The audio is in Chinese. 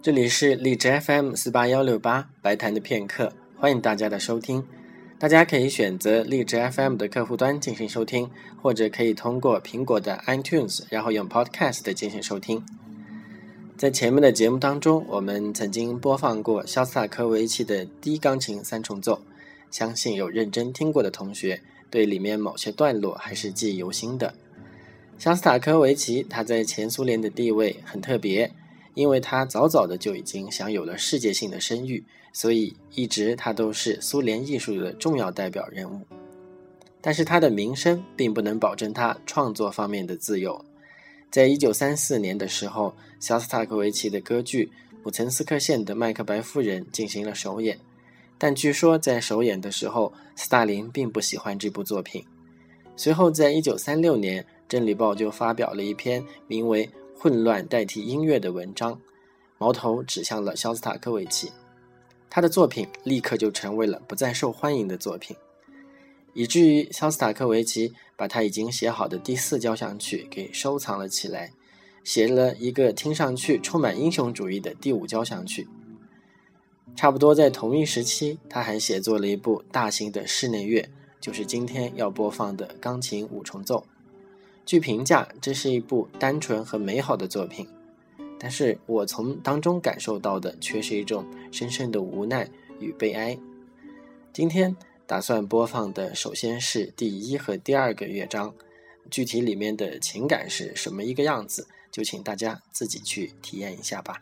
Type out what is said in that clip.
这里是荔枝 FM 四八幺六八白谈的片刻，欢迎大家的收听。大家可以选择荔枝 FM 的客户端进行收听，或者可以通过苹果的 iTunes，然后用 Podcast 进行收听。在前面的节目当中，我们曾经播放过肖斯塔科维奇的低钢琴三重奏，相信有认真听过的同学，对里面某些段落还是记忆犹新的。肖斯塔科维奇他在前苏联的地位很特别。因为他早早的就已经享有了世界性的声誉，所以一直他都是苏联艺术的重要代表人物。但是他的名声并不能保证他创作方面的自由。在一九三四年的时候，肖斯塔科维奇的歌剧《普岑斯克县的麦克白夫人》进行了首演，但据说在首演的时候，斯大林并不喜欢这部作品。随后，在一九三六年，《真理报》就发表了一篇名为。混乱代替音乐的文章，矛头指向了肖斯塔科维奇，他的作品立刻就成为了不再受欢迎的作品，以至于肖斯塔科维奇把他已经写好的第四交响曲给收藏了起来，写了一个听上去充满英雄主义的第五交响曲。差不多在同一时期，他还写作了一部大型的室内乐，就是今天要播放的钢琴五重奏。据评价，这是一部单纯和美好的作品，但是我从当中感受到的却是一种深深的无奈与悲哀。今天打算播放的，首先是第一和第二个乐章，具体里面的情感是什么一个样子，就请大家自己去体验一下吧。